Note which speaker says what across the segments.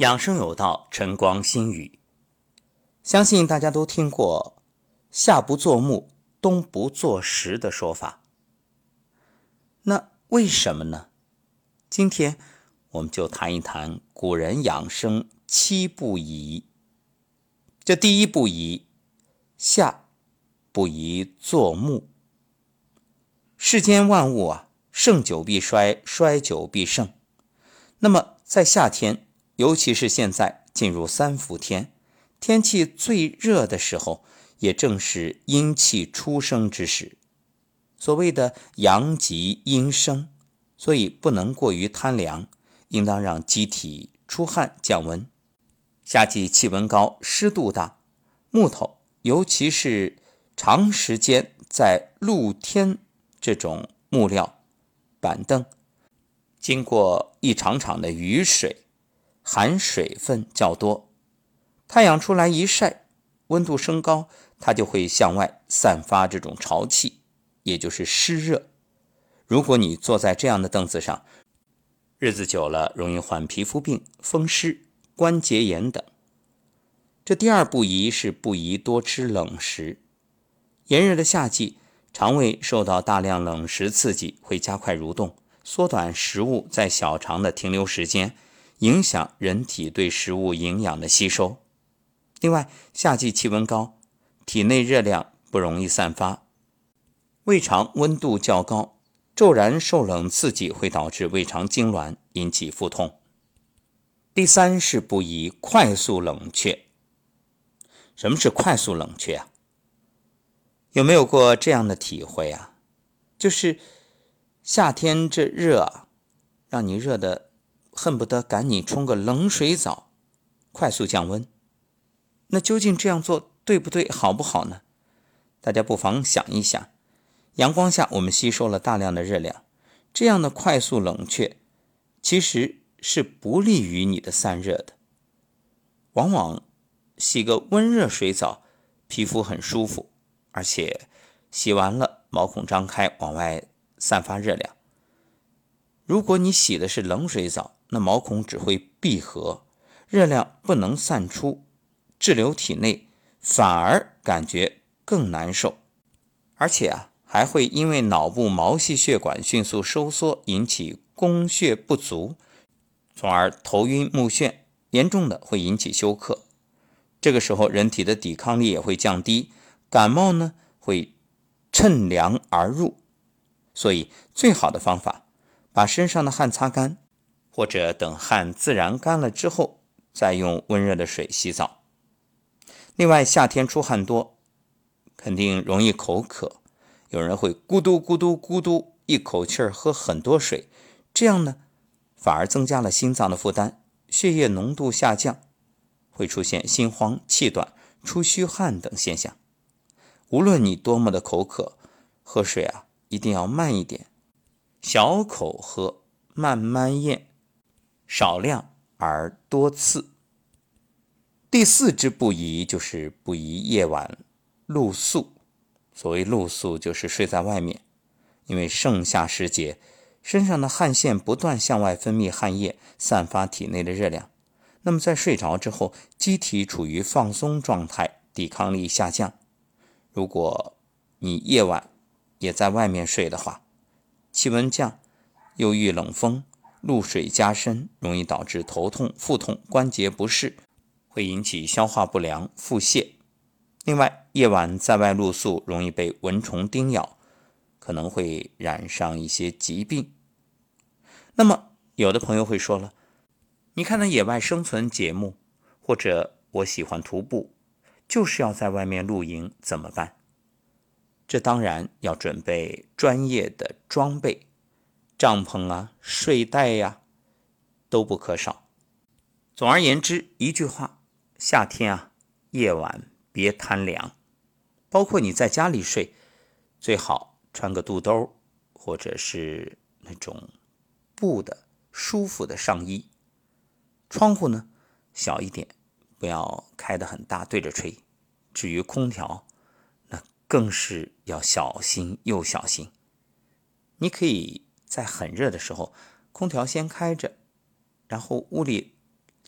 Speaker 1: 养生有道，晨光心语。相信大家都听过“夏不作木，冬不作石”的说法。那为什么呢？今天我们就谈一谈古人养生七不宜。这第一不宜，夏不宜作木。世间万物啊，盛久必衰，衰久必盛。那么在夏天，尤其是现在进入三伏天，天气最热的时候，也正是阴气出生之时。所谓的阳极阴生，所以不能过于贪凉，应当让机体出汗降温。夏季气温高，湿度大，木头尤其是长时间在露天这种木料板凳。经过一场场的雨水，含水分较多，太阳出来一晒，温度升高，它就会向外散发这种潮气，也就是湿热。如果你坐在这样的凳子上，日子久了，容易患皮肤病、风湿、关节炎等。这第二不宜是不宜多吃冷食。炎热的夏季，肠胃受到大量冷食刺激，会加快蠕动。缩短食物在小肠的停留时间，影响人体对食物营养的吸收。另外，夏季气温高，体内热量不容易散发，胃肠温度较高，骤然受冷刺激会导致胃肠痉挛，引起腹痛。第三是不宜快速冷却。什么是快速冷却啊？有没有过这样的体会啊？就是。夏天这热啊，让你热的恨不得赶紧冲个冷水澡，快速降温。那究竟这样做对不对，好不好呢？大家不妨想一想。阳光下我们吸收了大量的热量，这样的快速冷却其实是不利于你的散热的。往往洗个温热水澡，皮肤很舒服，而且洗完了毛孔张开往外。散发热量。如果你洗的是冷水澡，那毛孔只会闭合，热量不能散出，滞留体内，反而感觉更难受。而且啊，还会因为脑部毛细血管迅速收缩，引起供血不足，从而头晕目眩，严重的会引起休克。这个时候，人体的抵抗力也会降低，感冒呢会趁凉而入。所以，最好的方法，把身上的汗擦干，或者等汗自然干了之后，再用温热的水洗澡。另外，夏天出汗多，肯定容易口渴，有人会咕嘟咕嘟咕嘟一口气儿喝很多水，这样呢，反而增加了心脏的负担，血液浓度下降，会出现心慌、气短、出虚汗等现象。无论你多么的口渴，喝水啊。一定要慢一点，小口喝，慢慢咽，少量而多次。第四支不宜就是不宜夜晚露宿。所谓露宿，就是睡在外面。因为盛夏时节，身上的汗腺不断向外分泌汗液，散发体内的热量。那么在睡着之后，机体处于放松状态，抵抗力下降。如果你夜晚，也在外面睡的话，气温降，又遇冷风，露水加深，容易导致头痛、腹痛、关节不适，会引起消化不良、腹泻。另外，夜晚在外露宿，容易被蚊虫叮咬，可能会染上一些疾病。那么，有的朋友会说了，你看那野外生存节目，或者我喜欢徒步，就是要在外面露营，怎么办？这当然要准备专业的装备，帐篷啊、睡袋呀，都不可少。总而言之，一句话：夏天啊，夜晚别贪凉。包括你在家里睡，最好穿个肚兜，或者是那种布的舒服的上衣。窗户呢，小一点，不要开得很大，对着吹。至于空调，更是要小心又小心。你可以在很热的时候，空调先开着，然后屋里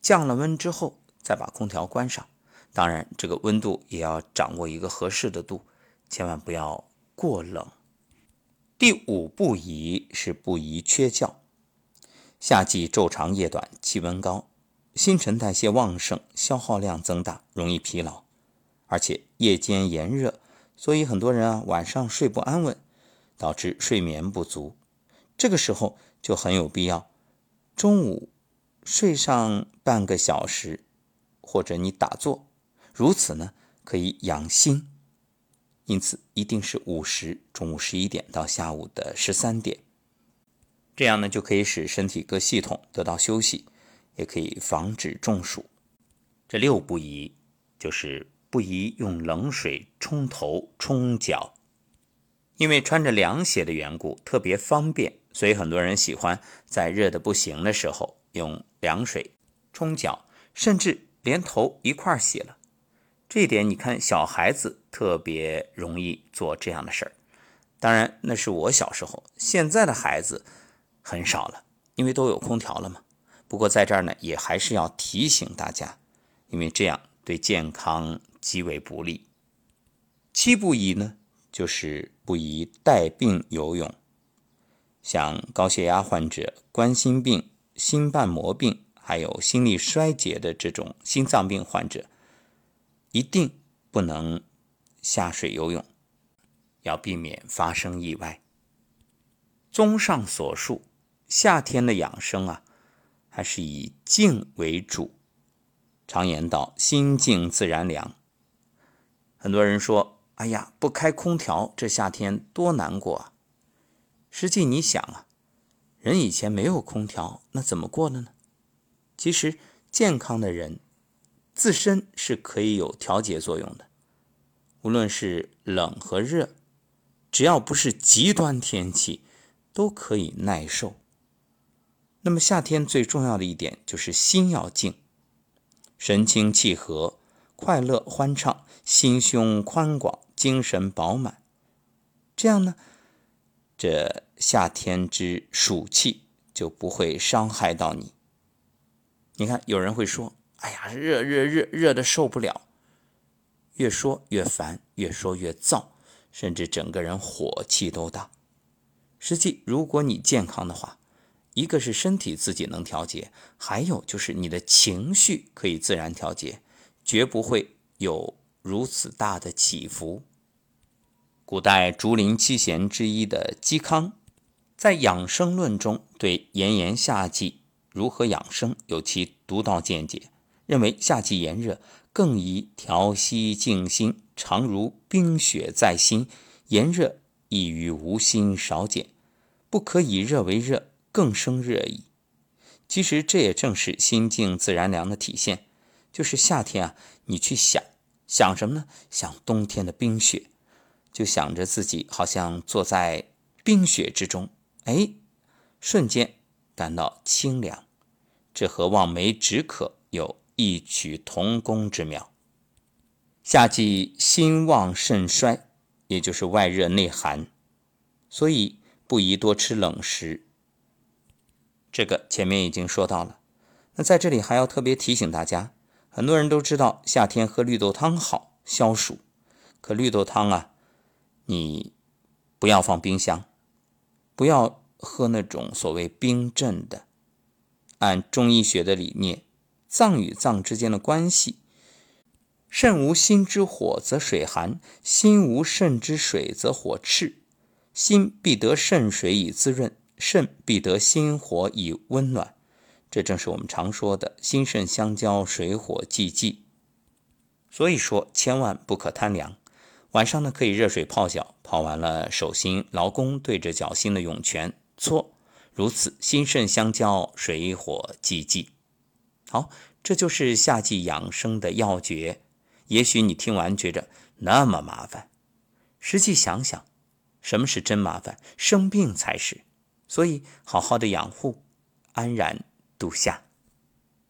Speaker 1: 降了温之后再把空调关上。当然，这个温度也要掌握一个合适的度，千万不要过冷。第五不宜是不宜缺觉。夏季昼长夜短，气温高，新陈代谢旺盛，消耗量增大，容易疲劳，而且夜间炎热，所以很多人啊晚上睡不安稳，导致睡眠不足。这个时候就很有必要，中午睡上半个小时，或者你打坐，如此呢可以养心。因此一定是午时，中午十一点到下午的十三点。这样呢，就可以使身体各系统得到休息，也可以防止中暑。这六不宜就是不宜用冷水冲头、冲脚，因为穿着凉鞋的缘故，特别方便，所以很多人喜欢在热的不行的时候用凉水冲脚，甚至连头一块洗了。这一点，你看小孩子特别容易做这样的事儿。当然，那是我小时候，现在的孩子。很少了，因为都有空调了嘛。不过在这儿呢，也还是要提醒大家，因为这样对健康极为不利。七不宜呢，就是不宜带病游泳，像高血压患者、冠心病、心瓣膜病，还有心力衰竭的这种心脏病患者，一定不能下水游泳，要避免发生意外。综上所述。夏天的养生啊，还是以静为主。常言道：“心静自然凉。”很多人说：“哎呀，不开空调，这夏天多难过啊！”实际你想啊，人以前没有空调，那怎么过的呢？其实健康的人自身是可以有调节作用的。无论是冷和热，只要不是极端天气，都可以耐受。那么夏天最重要的一点就是心要静，神清气和，快乐欢畅，心胸宽广，精神饱满。这样呢，这夏天之暑气就不会伤害到你。你看，有人会说：“哎呀，热热热热的受不了。”越说越烦，越说越燥，甚至整个人火气都大。实际，如果你健康的话，一个是身体自己能调节，还有就是你的情绪可以自然调节，绝不会有如此大的起伏。古代竹林七贤之一的嵇康，在养生论中对炎炎夏季如何养生有其独到见解，认为夏季炎热更宜调息静心，常如冰雪在心，炎热易于无心少减，不可以热为热。更生热意。其实这也正是心静自然凉的体现。就是夏天啊，你去想想什么呢？想冬天的冰雪，就想着自己好像坐在冰雪之中，哎，瞬间感到清凉。这和望梅止渴有异曲同工之妙。夏季心旺肾衰，也就是外热内寒，所以不宜多吃冷食。这个前面已经说到了，那在这里还要特别提醒大家，很多人都知道夏天喝绿豆汤好消暑，可绿豆汤啊，你不要放冰箱，不要喝那种所谓冰镇的。按中医学的理念，脏与脏之间的关系，肾无心之火则水寒，心无肾之水则火炽，心必得肾水以滋润。肾必得心火以温暖，这正是我们常说的心肾相交，水火既济。所以说，千万不可贪凉。晚上呢，可以热水泡脚，泡完了手心劳宫对着脚心的涌泉搓，如此心肾相交，水火既济。好，这就是夏季养生的要诀。也许你听完觉着那么麻烦，实际想想，什么是真麻烦？生病才是。所以，好好的养护，安然度夏。